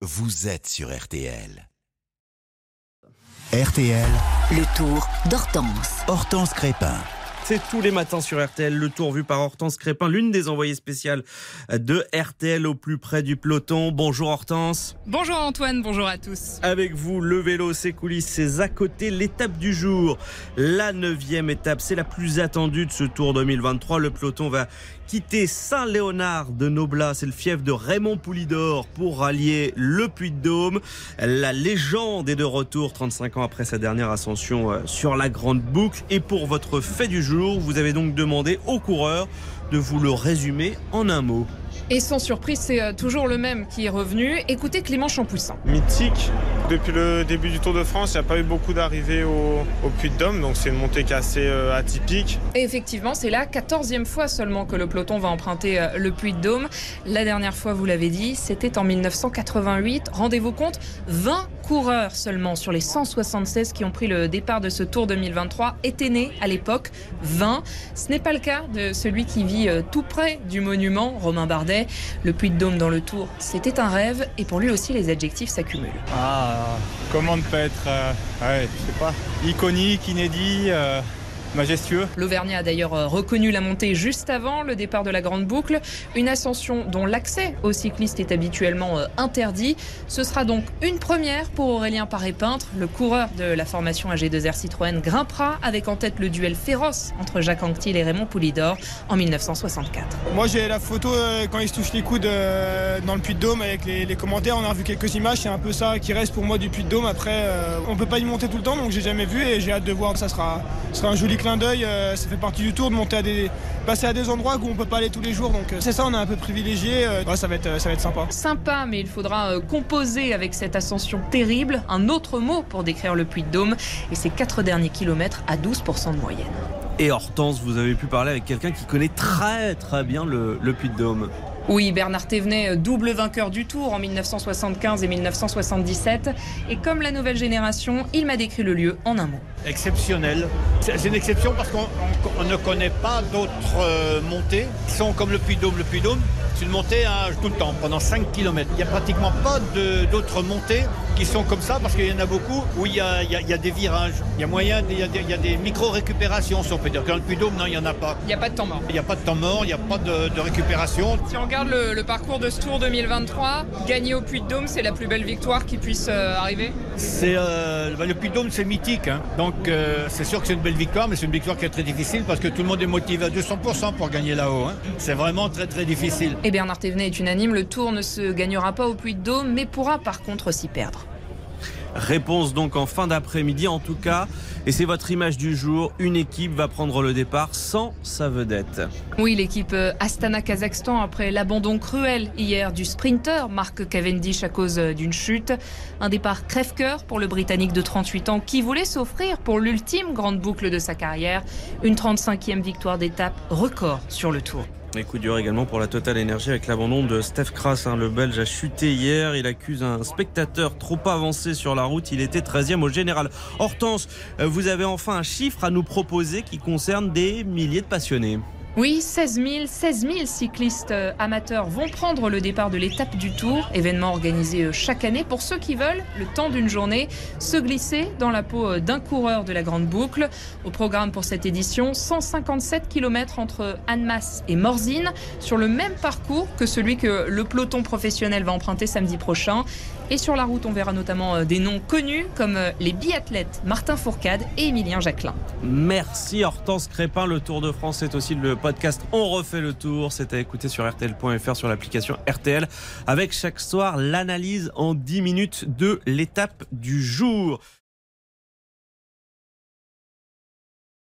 vous êtes sur RTL. RTL, Le tour d'Hortense. Hortense Crépin. C'est tous les matins sur RTL, le tour vu par Hortense Crépin, l'une des envoyées spéciales de RTL au plus près du peloton. Bonjour Hortense. Bonjour Antoine, bonjour à tous. Avec vous, le vélo, ses coulisses, ses à côté, l'étape du jour. La neuvième étape, c'est la plus attendue de ce Tour 2023. Le peloton va quitter Saint-Léonard de Noblat, c'est le fief de Raymond Poulidor, pour rallier le Puy-de-Dôme. La légende est de retour 35 ans après sa dernière ascension euh, sur la Grande Boucle. Et pour votre fait du jour, vous avez donc demandé aux coureurs de vous le résumer en un mot. Et sans surprise, c'est euh, toujours le même qui est revenu. Écoutez Clément Champoussin. mythique. Depuis le début du Tour de France, il n'y a pas eu beaucoup d'arrivées au, au Puy de Dôme, donc c'est une montée qui est assez euh, atypique. Et effectivement, c'est la quatorzième fois seulement que le peloton va emprunter euh, le Puy de Dôme. La dernière fois, vous l'avez dit, c'était en 1988. Rendez-vous compte, 20 coureurs seulement sur les 176 qui ont pris le départ de ce Tour 2023 étaient nés à l'époque. 20. Ce n'est pas le cas de celui qui vit euh, tout près du monument, Romain Bardet. Le Puy de Dôme dans le Tour, c'était un rêve et pour lui aussi les adjectifs s'accumulent. Ah, comment ne pas être, euh, ouais, je sais pas, iconique, inédit, euh, majestueux. L'Auvergnat a d'ailleurs euh, reconnu la montée juste avant le départ de la Grande Boucle, une ascension dont l'accès aux cyclistes est habituellement euh, interdit. Ce sera donc une première pour Aurélien Paré-Peintre, le coureur de la formation AG2R Citroën grimpera avec en tête le duel féroce entre Jacques Anquetil et Raymond Poulidor en 1964. Moi j'ai la photo euh, quand il se touche les coudes dans le Puy de Dôme avec les, les commentaires. On a revu quelques images, c'est un peu ça qui reste pour moi du Puy de Dôme. Après, on peut pas y monter tout le temps, donc j'ai jamais vu et j'ai hâte de voir. Ça sera, ça sera un joli clin d'œil. euh, ça fait partie du tour de monter à des, passer à des endroits où on peut pas aller tous les jours. Donc euh, c'est ça, on est un peu privilégié. euh, ouais, ça va être, ça va être sympa. Sympa, mais il faudra euh, composer avec cette ascension terrible. Un autre mot pour décrire le Puy de Dôme et ses quatre derniers kilomètres à 12% de moyenne. Et Hortense, vous avez pu parler avec quelqu'un qui connaît très très bien le, le Puy-de-Dôme. Oui, Bernard Thévenet, euh, double vainqueur du Tour en 1975 et 1977. Et comme la nouvelle génération, il m'a décrit le lieu en un mot. exceptionnel. C'est une exception parce qu'on on- on ne connaît pas d'autres euh, montées qui sont comme le Puy-de-Dôme. Le Puy-de-Dôme, c'est une montée à, tout le temps, pendant 5 km. Il n'y a pratiquement pas d'autres montées qui sont comme ça parce qu'il y en a beaucoup où il y a, il y a- il y a des virages. Il y a moyen, il y a des, micro-récupérations, si on peut dire. Dans le Puy-de-Dôme, non, il n'y en a pas. Il n'y a pas de temps mort. Il n'y a pas de temps mort, il n'y a pas de, de récupération. Si on regarde le, le parcours de ce Tour 2023, gagner au Puy de Dôme, c'est la plus belle victoire qui puisse euh, arriver C'est euh, bah, le Puy-de-Dôme, c'est mythique. hein. Donc euh, c'est sûr que c'est une belle victoire, mais c'est une victoire qui est très difficile parce que tout le monde est motivé à 200% pour gagner là-haut. hein. C'est vraiment très très difficile. Et Bernard Thévenet est unanime, le Tour ne se gagnera pas au Puy de Dôme, mais pourra par contre s'y perdre. Réponse donc en fin d'après-midi en tout cas. Et c'est votre image du jour. Une équipe va prendre le départ sans sa vedette. Oui, l'équipe euh, Astana Kazakhstan, après l'abandon cruel hier du sprinter Mark Cavendish à cause euh, d'une chute. Un départ crève-cœur pour le Britannique de 38 ans qui voulait s'offrir pour l'ultime grande boucle de sa carrière. Une 35e victoire d'étape record sur le Tour. Et coup dur également pour la Total Énergie avec l'abandon de Steph Kras. hein. Le Belge a chuté hier. Il accuse un spectateur trop avancé sur la route. Il était 13e au général. Hortense, euh, vous avez enfin un chiffre à nous proposer qui concerne des milliers de passionnés. Oui, 16 000, 16 000 cyclistes euh, amateurs vont prendre le départ de l'étape du Tour, événement organisé euh, chaque année pour ceux qui veulent, le temps d'une journée, se glisser dans la peau euh, d'un coureur de la Grande Boucle. Au programme pour cette édition, 157 km entre Annemasse et Morzine, sur le même parcours que celui que le peloton professionnel va emprunter samedi prochain. Et sur la route, on verra notamment des noms connus comme les biathlètes Martin Fourcade et Émilien Jacquelin. Merci Hortense Crépin. Le Tour de France, c'est aussi le On refait le tour. C'est à écouter sur RTL.fr, sur l'application RTL, avec chaque soir l'analyse en 10 minutes de l'étape du jour.